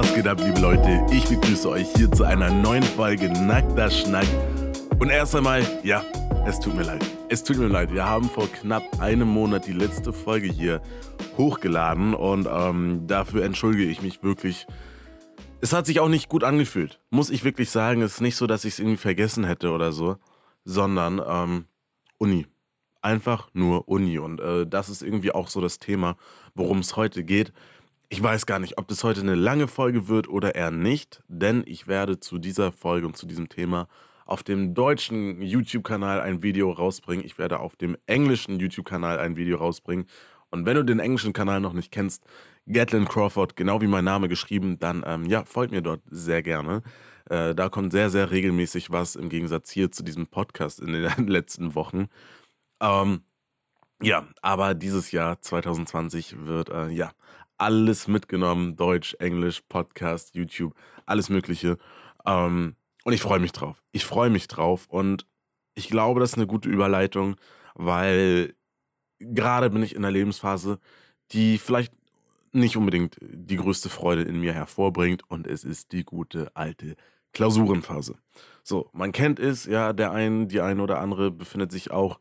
Was geht ab, liebe Leute? Ich begrüße euch hier zu einer neuen Folge Nackter Schnack. Und erst einmal, ja, es tut mir leid. Es tut mir leid. Wir haben vor knapp einem Monat die letzte Folge hier hochgeladen und ähm, dafür entschuldige ich mich wirklich. Es hat sich auch nicht gut angefühlt, muss ich wirklich sagen. Es ist nicht so, dass ich es irgendwie vergessen hätte oder so, sondern ähm, Uni. Einfach nur Uni. Und äh, das ist irgendwie auch so das Thema, worum es heute geht. Ich weiß gar nicht, ob das heute eine lange Folge wird oder eher nicht, denn ich werde zu dieser Folge und zu diesem Thema auf dem deutschen YouTube-Kanal ein Video rausbringen. Ich werde auf dem englischen YouTube-Kanal ein Video rausbringen. Und wenn du den englischen Kanal noch nicht kennst, Gatlin Crawford, genau wie mein Name geschrieben, dann ähm, ja, folgt mir dort sehr gerne. Äh, da kommt sehr, sehr regelmäßig was im Gegensatz hier zu diesem Podcast in den letzten Wochen. Ähm, ja, aber dieses Jahr 2020 wird äh, ja alles mitgenommen. Deutsch, Englisch, Podcast, YouTube, alles Mögliche. Ähm, und ich freue mich drauf. Ich freue mich drauf. Und ich glaube, das ist eine gute Überleitung, weil gerade bin ich in einer Lebensphase, die vielleicht nicht unbedingt die größte Freude in mir hervorbringt. Und es ist die gute alte Klausurenphase. So, man kennt es, ja, der ein, die eine oder andere befindet sich auch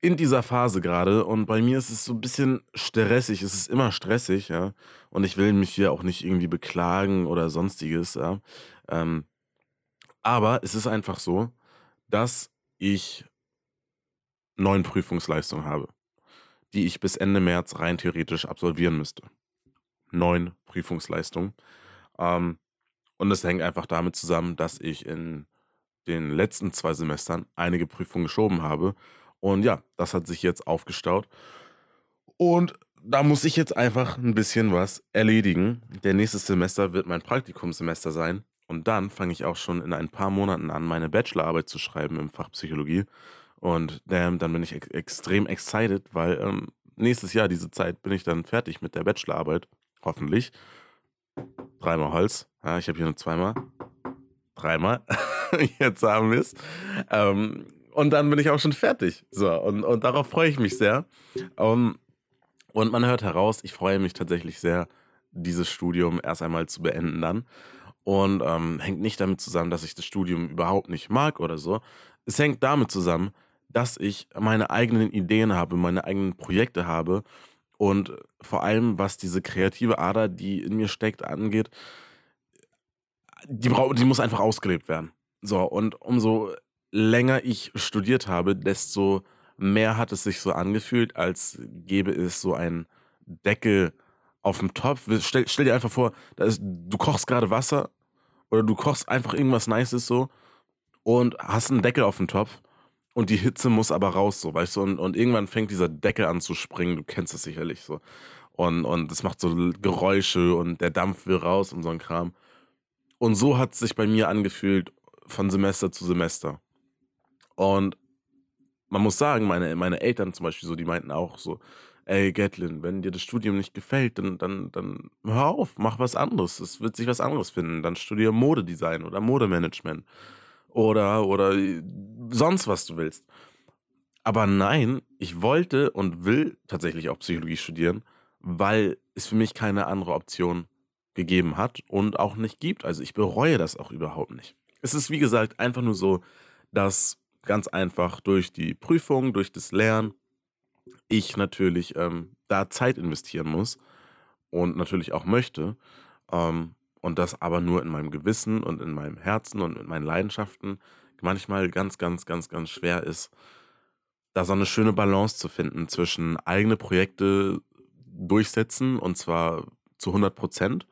in dieser Phase gerade und bei mir ist es so ein bisschen stressig. Es ist immer stressig, ja. Und ich will mich hier auch nicht irgendwie beklagen oder sonstiges, ja. Ähm, aber es ist einfach so, dass ich neun Prüfungsleistungen habe, die ich bis Ende März rein theoretisch absolvieren müsste. Neun Prüfungsleistungen. Ähm, und es hängt einfach damit zusammen, dass ich in den letzten zwei Semestern einige Prüfungen geschoben habe und ja, das hat sich jetzt aufgestaut. Und da muss ich jetzt einfach ein bisschen was erledigen. Der nächste Semester wird mein Praktikumssemester sein. Und dann fange ich auch schon in ein paar Monaten an, meine Bachelorarbeit zu schreiben im Fach Psychologie. Und ähm, dann bin ich ex extrem excited, weil ähm, nächstes Jahr, diese Zeit, bin ich dann fertig mit der Bachelorarbeit. Hoffentlich. Dreimal Holz. Ja, ich habe hier nur zweimal. Dreimal. Jetzt haben wir es. Ähm, und dann bin ich auch schon fertig. So, und, und darauf freue ich mich sehr. Um, und man hört heraus, ich freue mich tatsächlich sehr, dieses Studium erst einmal zu beenden dann. Und ähm, hängt nicht damit zusammen, dass ich das Studium überhaupt nicht mag oder so. Es hängt damit zusammen, dass ich meine eigenen Ideen habe, meine eigenen Projekte habe und vor allem, was diese kreative Ader, die in mir steckt, angeht, die, die muss einfach ausgelebt werden. So, und umso länger ich studiert habe, desto mehr hat es sich so angefühlt, als gäbe es so einen Deckel auf dem Topf. Stell, stell dir einfach vor, ist, du kochst gerade Wasser oder du kochst einfach irgendwas Nices so und hast einen Deckel auf dem Topf und die Hitze muss aber raus, so, weißt du, und, und irgendwann fängt dieser Deckel an zu springen, du kennst es sicherlich so. Und, und es macht so Geräusche und der Dampf will raus und so ein Kram. Und so hat es sich bei mir angefühlt von Semester zu Semester. Und man muss sagen, meine, meine Eltern zum Beispiel so, die meinten auch so, ey Gatlin, wenn dir das Studium nicht gefällt, dann, dann, dann hör auf, mach was anderes. Es wird sich was anderes finden. Dann studiere Modedesign oder Modemanagement oder, oder sonst was du willst. Aber nein, ich wollte und will tatsächlich auch Psychologie studieren, weil es für mich keine andere Option gegeben hat und auch nicht gibt. Also ich bereue das auch überhaupt nicht. Es ist wie gesagt einfach nur so, dass Ganz einfach durch die Prüfung, durch das Lernen. Ich natürlich ähm, da Zeit investieren muss und natürlich auch möchte. Ähm, und das aber nur in meinem Gewissen und in meinem Herzen und mit meinen Leidenschaften manchmal ganz, ganz, ganz, ganz schwer ist, da so eine schöne Balance zu finden zwischen eigene Projekte durchsetzen und zwar zu 100 Prozent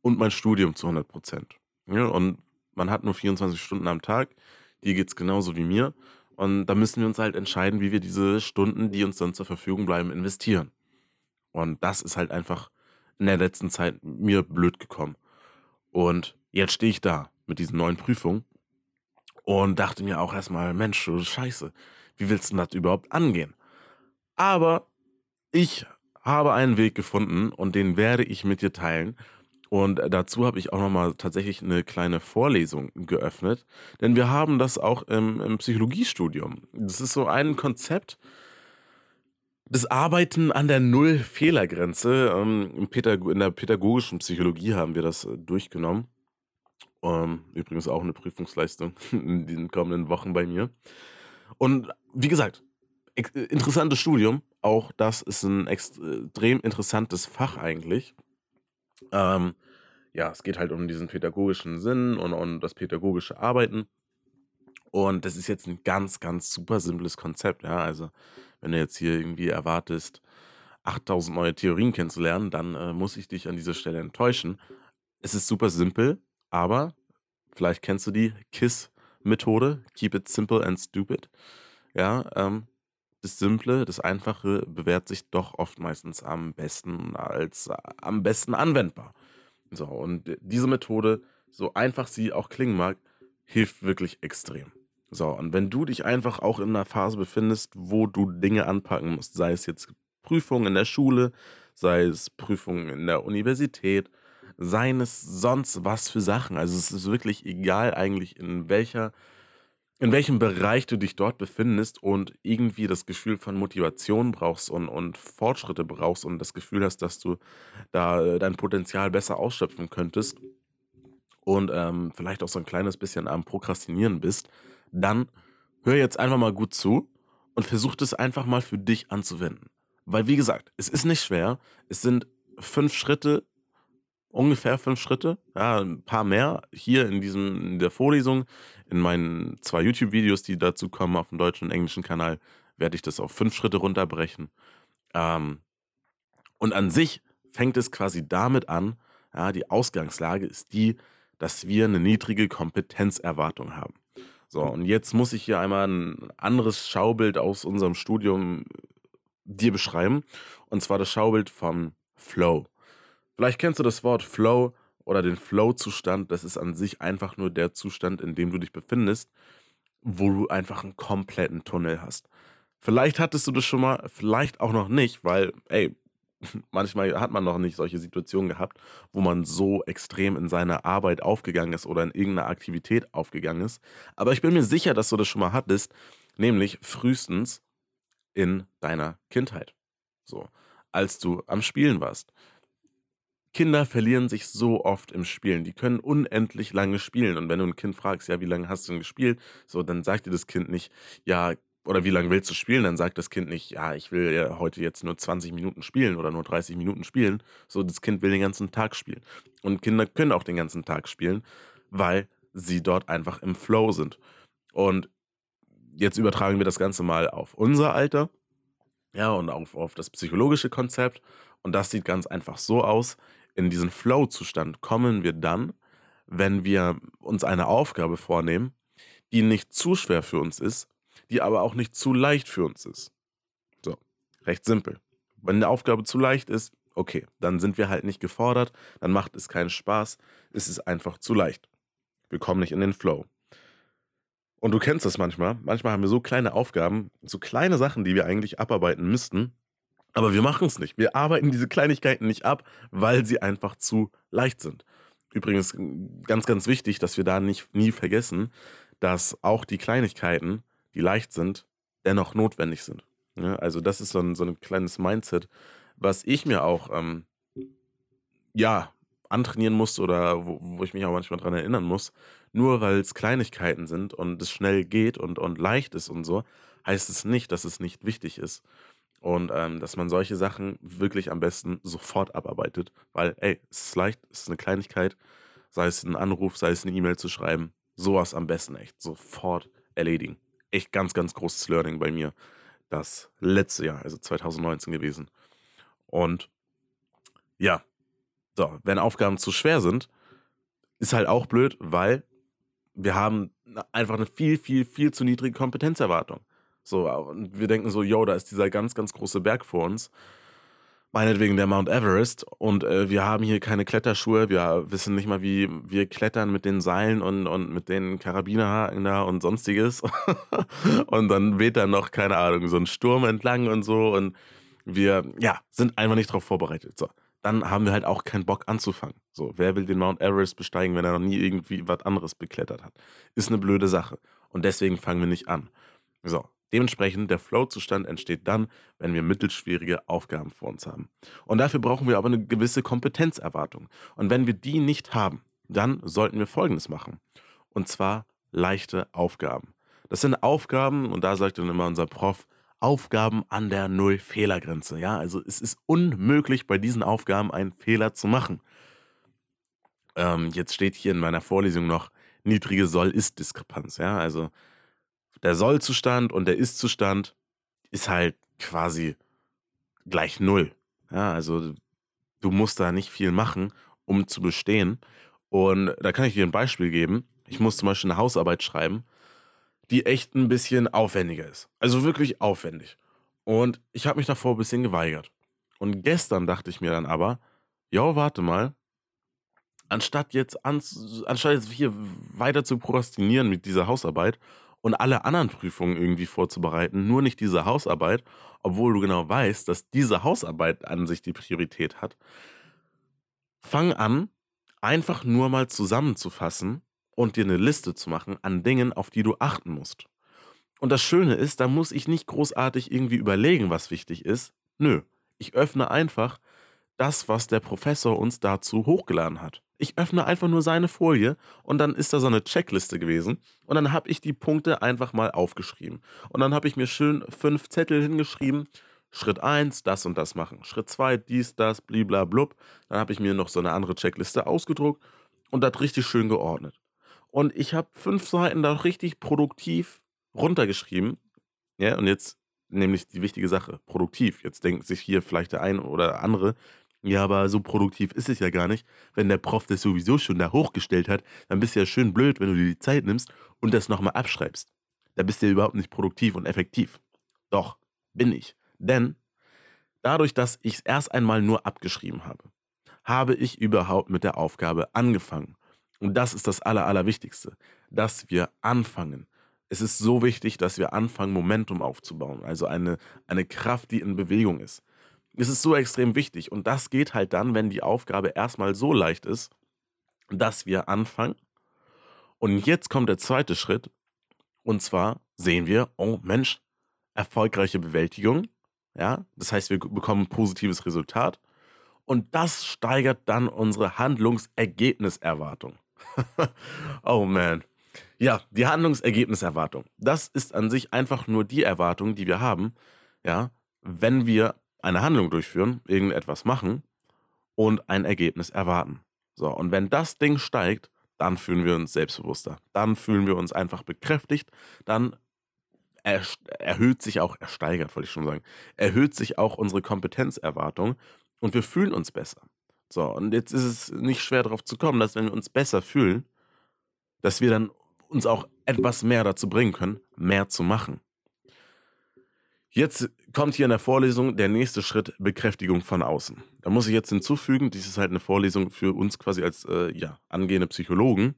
und mein Studium zu 100 Prozent. Ja, und man hat nur 24 Stunden am Tag. Dir geht es genauso wie mir. Und da müssen wir uns halt entscheiden, wie wir diese Stunden, die uns dann zur Verfügung bleiben, investieren. Und das ist halt einfach in der letzten Zeit mir blöd gekommen. Und jetzt stehe ich da mit diesen neuen Prüfungen und dachte mir auch erstmal, Mensch, du Scheiße, wie willst du das überhaupt angehen? Aber ich habe einen Weg gefunden und den werde ich mit dir teilen. Und dazu habe ich auch nochmal tatsächlich eine kleine Vorlesung geöffnet, denn wir haben das auch im, im Psychologiestudium. Das ist so ein Konzept, das Arbeiten an der Null-Fehlergrenze. Ähm, in der pädagogischen Psychologie haben wir das äh, durchgenommen. Ähm, übrigens auch eine Prüfungsleistung in den kommenden Wochen bei mir. Und wie gesagt, interessantes Studium. Auch das ist ein extrem interessantes Fach eigentlich. Ähm, ja, es geht halt um diesen pädagogischen Sinn und um das pädagogische Arbeiten. Und das ist jetzt ein ganz, ganz super simples Konzept. Ja, also wenn du jetzt hier irgendwie erwartest, 8000 neue Theorien kennenzulernen, dann äh, muss ich dich an dieser Stelle enttäuschen. Es ist super simpel, aber vielleicht kennst du die KISS-Methode, Keep it simple and stupid. Ja, ähm, das Simple, das Einfache bewährt sich doch oft meistens am besten als äh, am besten anwendbar. So, und diese Methode, so einfach sie auch klingen mag, hilft wirklich extrem. So, und wenn du dich einfach auch in einer Phase befindest, wo du Dinge anpacken musst, sei es jetzt Prüfungen in der Schule, sei es Prüfungen in der Universität, seien es sonst was für Sachen. Also es ist wirklich egal eigentlich in welcher in welchem Bereich du dich dort befindest und irgendwie das Gefühl von Motivation brauchst und, und Fortschritte brauchst und das Gefühl hast, dass du da äh, dein Potenzial besser ausschöpfen könntest und ähm, vielleicht auch so ein kleines bisschen am Prokrastinieren bist, dann hör jetzt einfach mal gut zu und versuch das einfach mal für dich anzuwenden. Weil, wie gesagt, es ist nicht schwer. Es sind fünf Schritte, ungefähr fünf Schritte, ja, ein paar mehr hier in diesem, in der Vorlesung, in meinen zwei YouTube-Videos, die dazu kommen auf dem deutschen und englischen Kanal, werde ich das auf fünf Schritte runterbrechen. Ähm, und an sich fängt es quasi damit an, ja, die Ausgangslage ist die, dass wir eine niedrige Kompetenzerwartung haben. So, und jetzt muss ich hier einmal ein anderes Schaubild aus unserem Studium dir beschreiben. Und zwar das Schaubild vom Flow. Vielleicht kennst du das Wort Flow oder den Flow-Zustand. Das ist an sich einfach nur der Zustand, in dem du dich befindest, wo du einfach einen kompletten Tunnel hast. Vielleicht hattest du das schon mal, vielleicht auch noch nicht, weil, ey, manchmal hat man noch nicht solche Situationen gehabt, wo man so extrem in seiner Arbeit aufgegangen ist oder in irgendeiner Aktivität aufgegangen ist. Aber ich bin mir sicher, dass du das schon mal hattest, nämlich frühestens in deiner Kindheit. So, als du am Spielen warst. Kinder verlieren sich so oft im Spielen. Die können unendlich lange spielen. Und wenn du ein Kind fragst, ja, wie lange hast du denn gespielt? So, dann sagt dir das Kind nicht, ja, oder wie lange willst du spielen? Dann sagt das Kind nicht, ja, ich will ja heute jetzt nur 20 Minuten spielen oder nur 30 Minuten spielen. So, das Kind will den ganzen Tag spielen. Und Kinder können auch den ganzen Tag spielen, weil sie dort einfach im Flow sind. Und jetzt übertragen wir das Ganze mal auf unser Alter. Ja, und auf, auf das psychologische Konzept. Und das sieht ganz einfach so aus. In diesen Flow-Zustand kommen wir dann, wenn wir uns eine Aufgabe vornehmen, die nicht zu schwer für uns ist, die aber auch nicht zu leicht für uns ist. So, recht simpel. Wenn eine Aufgabe zu leicht ist, okay, dann sind wir halt nicht gefordert, dann macht es keinen Spaß, es ist einfach zu leicht. Wir kommen nicht in den Flow. Und du kennst das manchmal. Manchmal haben wir so kleine Aufgaben, so kleine Sachen, die wir eigentlich abarbeiten müssten, aber wir machen es nicht. Wir arbeiten diese Kleinigkeiten nicht ab, weil sie einfach zu leicht sind. Übrigens ganz, ganz wichtig, dass wir da nicht nie vergessen, dass auch die Kleinigkeiten die leicht sind, dennoch notwendig sind. Ja, also das ist so ein, so ein kleines Mindset, was ich mir auch ähm, ja antrainieren muss oder wo, wo ich mich auch manchmal dran erinnern muss. Nur weil es Kleinigkeiten sind und es schnell geht und, und leicht ist und so, heißt es nicht, dass es nicht wichtig ist. Und ähm, dass man solche Sachen wirklich am besten sofort abarbeitet. Weil, ey, es ist leicht, es ist eine Kleinigkeit, sei es ein Anruf, sei es eine E-Mail zu schreiben, sowas am besten echt sofort erledigen echt ganz, ganz großes Learning bei mir. Das letzte Jahr, also 2019 gewesen. Und ja, so, wenn Aufgaben zu schwer sind, ist halt auch blöd, weil wir haben einfach eine viel, viel, viel zu niedrige Kompetenzerwartung. So, und wir denken so, yo, da ist dieser ganz, ganz große Berg vor uns meinetwegen der Mount Everest und äh, wir haben hier keine Kletterschuhe, wir wissen nicht mal, wie wir klettern mit den Seilen und, und mit den Karabinerhaken da und sonstiges. und dann weht da noch, keine Ahnung, so ein Sturm entlang und so und wir, ja, sind einfach nicht darauf vorbereitet. So. Dann haben wir halt auch keinen Bock anzufangen. So, wer will den Mount Everest besteigen, wenn er noch nie irgendwie was anderes beklettert hat? Ist eine blöde Sache. Und deswegen fangen wir nicht an. So, Dementsprechend, der Flow-Zustand entsteht dann, wenn wir mittelschwierige Aufgaben vor uns haben. Und dafür brauchen wir aber eine gewisse Kompetenzerwartung. Und wenn wir die nicht haben, dann sollten wir Folgendes machen. Und zwar leichte Aufgaben. Das sind Aufgaben, und da sagt dann immer unser Prof, Aufgaben an der Null-Fehlergrenze. Ja, also es ist unmöglich, bei diesen Aufgaben einen Fehler zu machen. Ähm, jetzt steht hier in meiner Vorlesung noch niedrige Soll-Ist-Diskrepanz. Ja, also der Soll-Zustand und der Ist-Zustand ist halt quasi gleich Null. Ja, also du musst da nicht viel machen, um zu bestehen. Und da kann ich dir ein Beispiel geben. Ich muss zum Beispiel eine Hausarbeit schreiben, die echt ein bisschen aufwendiger ist. Also wirklich aufwendig. Und ich habe mich davor ein bisschen geweigert. Und gestern dachte ich mir dann aber, ja, warte mal, anstatt jetzt, ans, anstatt jetzt hier weiter zu prokrastinieren mit dieser Hausarbeit und alle anderen Prüfungen irgendwie vorzubereiten, nur nicht diese Hausarbeit, obwohl du genau weißt, dass diese Hausarbeit an sich die Priorität hat, fang an, einfach nur mal zusammenzufassen und dir eine Liste zu machen an Dingen, auf die du achten musst. Und das Schöne ist, da muss ich nicht großartig irgendwie überlegen, was wichtig ist. Nö, ich öffne einfach das, was der Professor uns dazu hochgeladen hat. Ich öffne einfach nur seine Folie und dann ist da so eine Checkliste gewesen und dann habe ich die Punkte einfach mal aufgeschrieben. Und dann habe ich mir schön fünf Zettel hingeschrieben. Schritt 1, das und das machen. Schritt 2, dies, das, bliblablub. Dann habe ich mir noch so eine andere Checkliste ausgedruckt und das richtig schön geordnet. Und ich habe fünf Seiten da richtig produktiv runtergeschrieben. Ja, und jetzt nämlich die wichtige Sache, produktiv. Jetzt denkt sich hier vielleicht der eine oder andere, ja, aber so produktiv ist es ja gar nicht. Wenn der Prof das sowieso schon da hochgestellt hat, dann bist du ja schön blöd, wenn du dir die Zeit nimmst und das nochmal abschreibst. Da bist du ja überhaupt nicht produktiv und effektiv. Doch, bin ich. Denn dadurch, dass ich es erst einmal nur abgeschrieben habe, habe ich überhaupt mit der Aufgabe angefangen. Und das ist das Aller, Allerwichtigste, dass wir anfangen. Es ist so wichtig, dass wir anfangen, Momentum aufzubauen, also eine, eine Kraft, die in Bewegung ist. Es ist so extrem wichtig. Und das geht halt dann, wenn die Aufgabe erstmal so leicht ist, dass wir anfangen. Und jetzt kommt der zweite Schritt. Und zwar sehen wir, oh Mensch, erfolgreiche Bewältigung. Ja, das heißt, wir bekommen ein positives Resultat. Und das steigert dann unsere Handlungsergebniserwartung. oh man. Ja, die Handlungsergebniserwartung. Das ist an sich einfach nur die Erwartung, die wir haben, ja, wenn wir eine Handlung durchführen, irgendetwas machen und ein Ergebnis erwarten. So, und wenn das Ding steigt, dann fühlen wir uns selbstbewusster. Dann fühlen wir uns einfach bekräftigt. Dann er, erhöht sich auch, er steigert, wollte ich schon sagen, erhöht sich auch unsere Kompetenzerwartung und wir fühlen uns besser. So, und jetzt ist es nicht schwer darauf zu kommen, dass wenn wir uns besser fühlen, dass wir dann uns auch etwas mehr dazu bringen können, mehr zu machen. Jetzt kommt hier in der Vorlesung der nächste Schritt, Bekräftigung von außen. Da muss ich jetzt hinzufügen, dies ist halt eine Vorlesung für uns quasi als äh, ja, angehende Psychologen,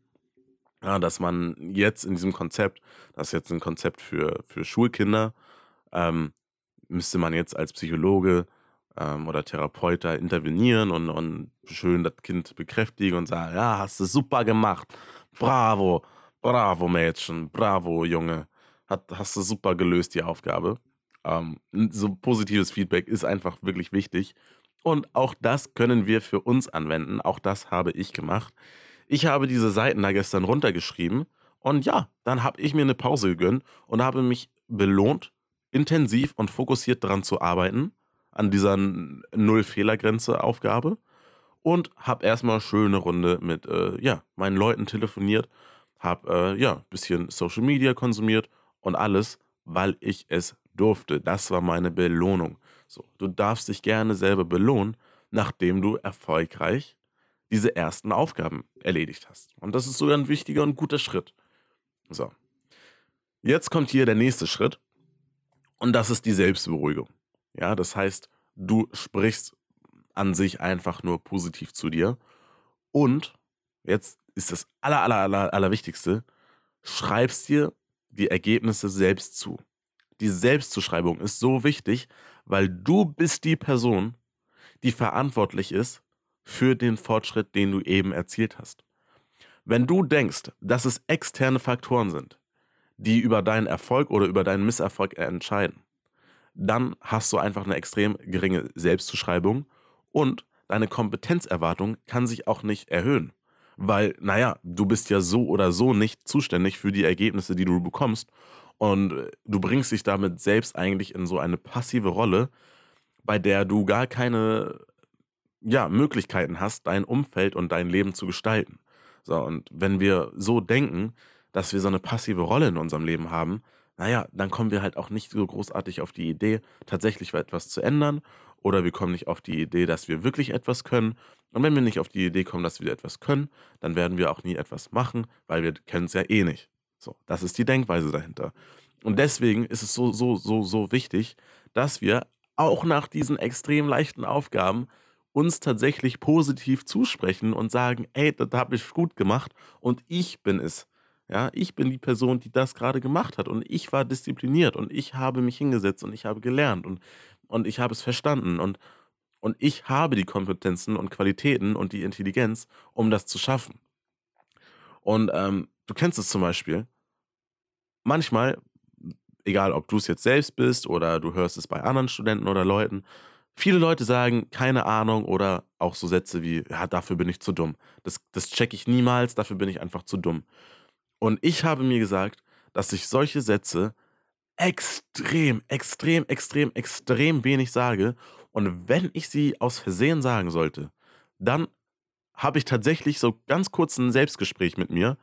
ja, dass man jetzt in diesem Konzept, das ist jetzt ein Konzept für, für Schulkinder, ähm, müsste man jetzt als Psychologe ähm, oder Therapeut da intervenieren und, und schön das Kind bekräftigen und sagen, ja, hast du super gemacht, bravo, bravo Mädchen, bravo Junge, Hat, hast du super gelöst die Aufgabe. Ähm, so positives Feedback ist einfach wirklich wichtig. Und auch das können wir für uns anwenden. Auch das habe ich gemacht. Ich habe diese Seiten da gestern runtergeschrieben und ja, dann habe ich mir eine Pause gegönnt und habe mich belohnt, intensiv und fokussiert daran zu arbeiten, an dieser Null-Fehler-Grenze-Aufgabe und habe erstmal schöne Runde mit äh, ja, meinen Leuten telefoniert, habe äh, ja, ein bisschen Social Media konsumiert und alles, weil ich es durfte. Das war meine Belohnung. So, du darfst dich gerne selber belohnen, nachdem du erfolgreich diese ersten Aufgaben erledigt hast. Und das ist sogar ein wichtiger und guter Schritt. So. Jetzt kommt hier der nächste Schritt. Und das ist die Selbstberuhigung. Ja, das heißt, du sprichst an sich einfach nur positiv zu dir. Und jetzt ist das aller, aller, aller, allerwichtigste, schreibst dir die Ergebnisse selbst zu die Selbstzuschreibung ist so wichtig, weil du bist die Person, die verantwortlich ist für den Fortschritt, den du eben erzielt hast. Wenn du denkst, dass es externe Faktoren sind, die über deinen Erfolg oder über deinen Misserfolg entscheiden, dann hast du einfach eine extrem geringe Selbstzuschreibung und deine Kompetenzerwartung kann sich auch nicht erhöhen. Weil, naja, du bist ja so oder so nicht zuständig für die Ergebnisse, die du bekommst. Und du bringst dich damit selbst eigentlich in so eine passive Rolle, bei der du gar keine ja, Möglichkeiten hast, dein Umfeld und dein Leben zu gestalten. So, und wenn wir so denken, dass wir so eine passive Rolle in unserem Leben haben, naja, dann kommen wir halt auch nicht so großartig auf die Idee, tatsächlich etwas zu ändern. Oder wir kommen nicht auf die Idee, dass wir wirklich etwas können. Und wenn wir nicht auf die Idee kommen, dass wir etwas können, dann werden wir auch nie etwas machen, weil wir können es ja eh nicht. So, das ist die Denkweise dahinter. Und deswegen ist es so, so, so, so wichtig, dass wir auch nach diesen extrem leichten Aufgaben uns tatsächlich positiv zusprechen und sagen, ey, das habe ich gut gemacht und ich bin es. Ja, ich bin die Person, die das gerade gemacht hat und ich war diszipliniert und ich habe mich hingesetzt und ich habe gelernt und, und ich habe es verstanden und, und ich habe die Kompetenzen und Qualitäten und die Intelligenz, um das zu schaffen. Und ähm, du kennst es zum Beispiel, manchmal, egal ob du es jetzt selbst bist oder du hörst es bei anderen Studenten oder Leuten, Viele Leute sagen, keine Ahnung oder auch so Sätze wie, ja, dafür bin ich zu dumm. Das, das checke ich niemals, dafür bin ich einfach zu dumm. Und ich habe mir gesagt, dass ich solche Sätze extrem, extrem, extrem, extrem wenig sage. Und wenn ich sie aus Versehen sagen sollte, dann habe ich tatsächlich so ganz kurz ein Selbstgespräch mit mir,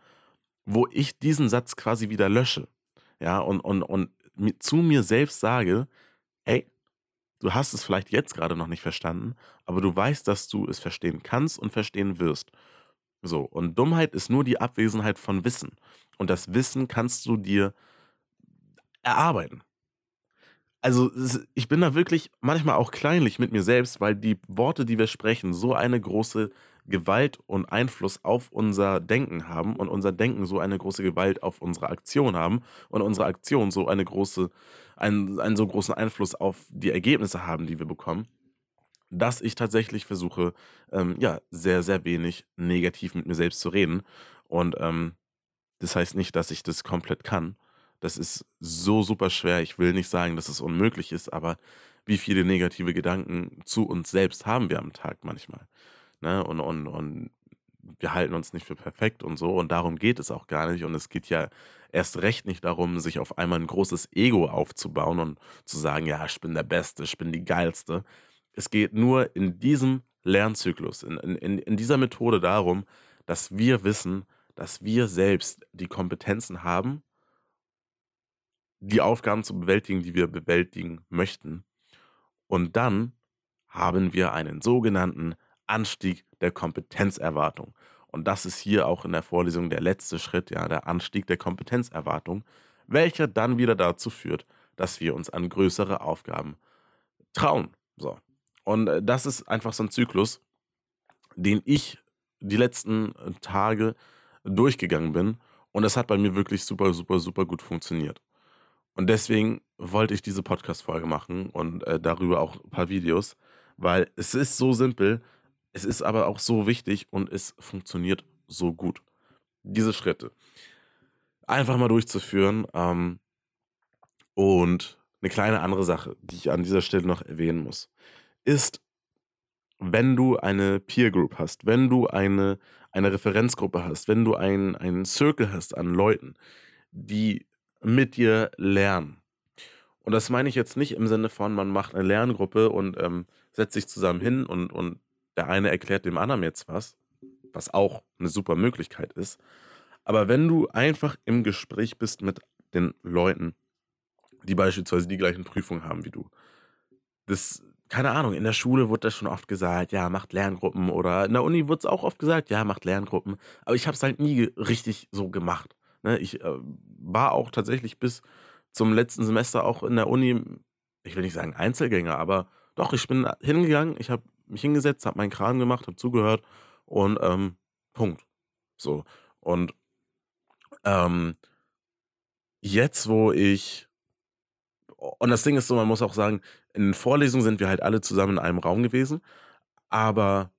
wo ich diesen Satz quasi wieder lösche. Ja, und, und, und zu mir selbst sage, ey, Du hast es vielleicht jetzt gerade noch nicht verstanden, aber du weißt, dass du es verstehen kannst und verstehen wirst. So, und Dummheit ist nur die Abwesenheit von Wissen. Und das Wissen kannst du dir erarbeiten. Also, ich bin da wirklich manchmal auch kleinlich mit mir selbst, weil die Worte, die wir sprechen, so eine große Gewalt und Einfluss auf unser Denken haben und unser Denken so eine große Gewalt auf unsere Aktion haben und unsere Aktion so eine große, einen, einen so großen Einfluss auf die Ergebnisse haben, die wir bekommen, dass ich tatsächlich versuche, ähm, ja, sehr, sehr wenig negativ mit mir selbst zu reden. Und ähm, das heißt nicht, dass ich das komplett kann. Das ist so super schwer. Ich will nicht sagen, dass es unmöglich ist, aber wie viele negative Gedanken zu uns selbst haben wir am Tag manchmal? Ne? Und, und, und wir halten uns nicht für perfekt und so. Und darum geht es auch gar nicht. Und es geht ja erst recht nicht darum, sich auf einmal ein großes Ego aufzubauen und zu sagen, ja, ich bin der Beste, ich bin die Geilste. Es geht nur in diesem Lernzyklus, in, in, in dieser Methode darum, dass wir wissen, dass wir selbst die Kompetenzen haben, die Aufgaben zu bewältigen, die wir bewältigen möchten. Und dann haben wir einen sogenannten Anstieg der Kompetenzerwartung. Und das ist hier auch in der Vorlesung der letzte Schritt, ja, der Anstieg der Kompetenzerwartung, welcher dann wieder dazu führt, dass wir uns an größere Aufgaben trauen. So. Und äh, das ist einfach so ein Zyklus, den ich die letzten äh, Tage durchgegangen bin. Und das hat bei mir wirklich super, super, super gut funktioniert. Und deswegen wollte ich diese Podcast-Folge machen und äh, darüber auch ein paar Videos, weil es ist so simpel, es ist aber auch so wichtig und es funktioniert so gut. Diese Schritte einfach mal durchzuführen. Ähm, und eine kleine andere Sache, die ich an dieser Stelle noch erwähnen muss, ist, wenn du eine Peer Group hast, wenn du eine, eine Referenzgruppe hast, wenn du einen, einen Circle hast an Leuten, die mit dir lernen. Und das meine ich jetzt nicht im Sinne von, man macht eine Lerngruppe und ähm, setzt sich zusammen hin und, und der eine erklärt dem anderen jetzt was, was auch eine super Möglichkeit ist. Aber wenn du einfach im Gespräch bist mit den Leuten, die beispielsweise die gleichen Prüfungen haben wie du, das, keine Ahnung, in der Schule wurde das schon oft gesagt, ja, macht Lerngruppen oder in der Uni wurde es auch oft gesagt, ja, macht Lerngruppen. Aber ich habe es halt nie richtig so gemacht. Ne? Ich äh, war auch tatsächlich bis zum letzten Semester auch in der Uni, ich will nicht sagen Einzelgänger, aber doch, ich bin hingegangen, ich habe mich hingesetzt, habe meinen Kram gemacht, habe zugehört und ähm, Punkt. So. Und ähm, jetzt, wo ich. Und das Ding ist so, man muss auch sagen, in den Vorlesungen sind wir halt alle zusammen in einem Raum gewesen, aber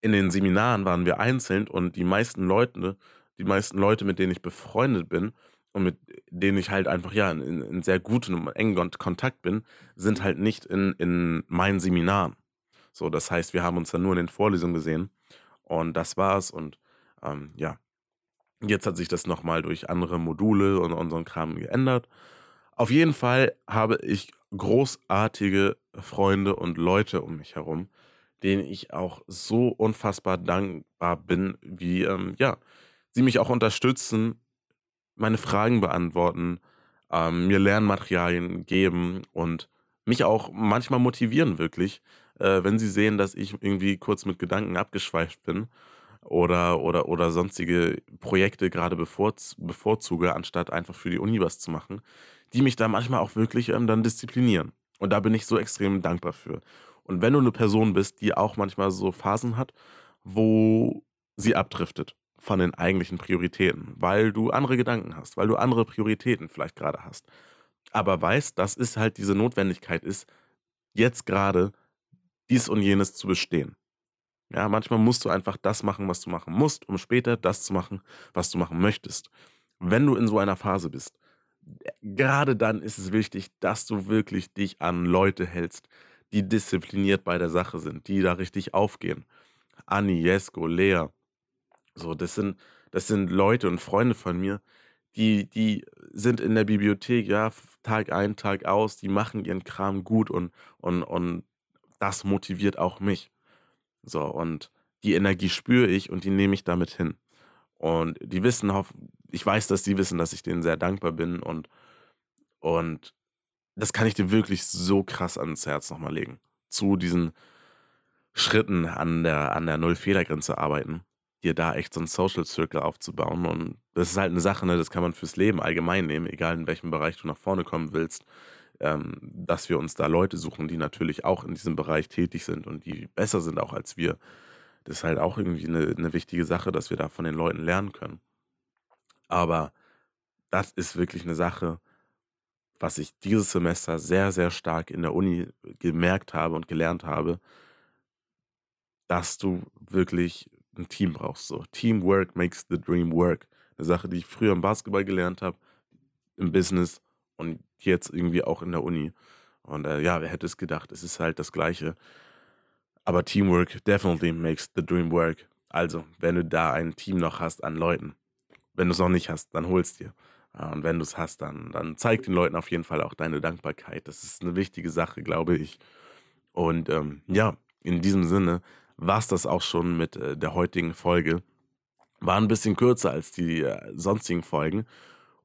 in den Seminaren waren wir einzeln und die meisten Leute, die meisten Leute, mit denen ich befreundet bin, und mit denen ich halt einfach ja in, in sehr gutem und engen Kontakt bin, sind halt nicht in, in meinen Seminaren. So, das heißt, wir haben uns dann nur in den Vorlesungen gesehen und das war's. Und ähm, ja, jetzt hat sich das nochmal durch andere Module und unseren Kram geändert. Auf jeden Fall habe ich großartige Freunde und Leute um mich herum, denen ich auch so unfassbar dankbar bin, wie ähm, ja, sie mich auch unterstützen, meine Fragen beantworten, ähm, mir Lernmaterialien geben und mich auch manchmal motivieren wirklich, äh, wenn sie sehen, dass ich irgendwie kurz mit Gedanken abgeschweift bin oder, oder, oder sonstige Projekte gerade bevorz bevorzuge, anstatt einfach für die Uni was zu machen, die mich da manchmal auch wirklich ähm, dann disziplinieren. Und da bin ich so extrem dankbar für. Und wenn du eine Person bist, die auch manchmal so Phasen hat, wo sie abdriftet von den eigentlichen Prioritäten, weil du andere Gedanken hast, weil du andere Prioritäten vielleicht gerade hast, aber weißt, dass es halt diese Notwendigkeit ist, jetzt gerade dies und jenes zu bestehen. Ja, manchmal musst du einfach das machen, was du machen musst, um später das zu machen, was du machen möchtest. Wenn du in so einer Phase bist, gerade dann ist es wichtig, dass du wirklich dich an Leute hältst, die diszipliniert bei der Sache sind, die da richtig aufgehen. Anni, Jesko, Lea, so, das sind, das sind Leute und Freunde von mir, die, die sind in der Bibliothek, ja, Tag ein, Tag aus, die machen ihren Kram gut und, und, und das motiviert auch mich. So, und die Energie spüre ich und die nehme ich damit hin. Und die wissen, ich weiß, dass die wissen, dass ich denen sehr dankbar bin und, und das kann ich dir wirklich so krass ans Herz nochmal legen. Zu diesen Schritten an der, an der Null-Fehler-Grenze arbeiten, dir da echt so einen Social Circle aufzubauen. Und das ist halt eine Sache, ne, das kann man fürs Leben allgemein nehmen, egal in welchem Bereich du nach vorne kommen willst ähm, dass wir uns da Leute suchen, die natürlich auch in diesem Bereich tätig sind und die besser sind auch als wir. Das ist halt auch irgendwie eine, eine wichtige Sache, dass wir da von den Leuten lernen können. Aber das ist wirklich eine Sache, was ich dieses Semester sehr, sehr stark in der Uni gemerkt habe und gelernt habe, dass du wirklich ein Team brauchst. So. Teamwork makes the dream work. Eine Sache, die ich früher im Basketball gelernt habe, im Business und jetzt irgendwie auch in der Uni. Und äh, ja, wer hätte es gedacht? Es ist halt das Gleiche. Aber Teamwork definitely makes the dream work. Also, wenn du da ein Team noch hast an Leuten, wenn du es noch nicht hast, dann holst dir. Und wenn du es hast, dann, dann zeig den Leuten auf jeden Fall auch deine Dankbarkeit. Das ist eine wichtige Sache, glaube ich. Und ähm, ja, in diesem Sinne war es das auch schon mit äh, der heutigen Folge. War ein bisschen kürzer als die äh, sonstigen Folgen.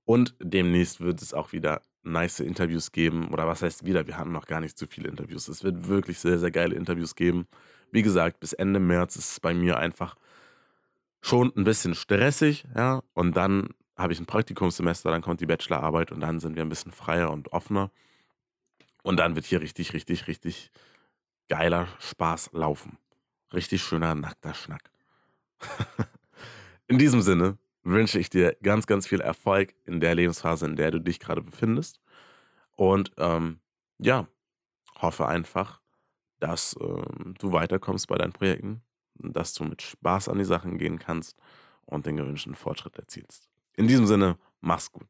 Und demnächst wird es auch wieder nice Interviews geben. Oder was heißt wieder? Wir hatten noch gar nicht so viele Interviews. Es wird wirklich sehr, sehr geile Interviews geben. Wie gesagt, bis Ende März ist es bei mir einfach schon ein bisschen stressig, ja. Und dann habe ich ein Praktikumssemester, dann kommt die Bachelorarbeit und dann sind wir ein bisschen freier und offener. Und dann wird hier richtig, richtig, richtig geiler Spaß laufen. Richtig schöner, nackter Schnack. In diesem Sinne, wünsche ich dir ganz, ganz viel Erfolg in der Lebensphase, in der du dich gerade befindest. Und ähm, ja, hoffe einfach, dass ähm, du weiterkommst bei deinen Projekten, dass du mit Spaß an die Sachen gehen kannst und den gewünschten Fortschritt erzielst. In diesem Sinne, mach's gut.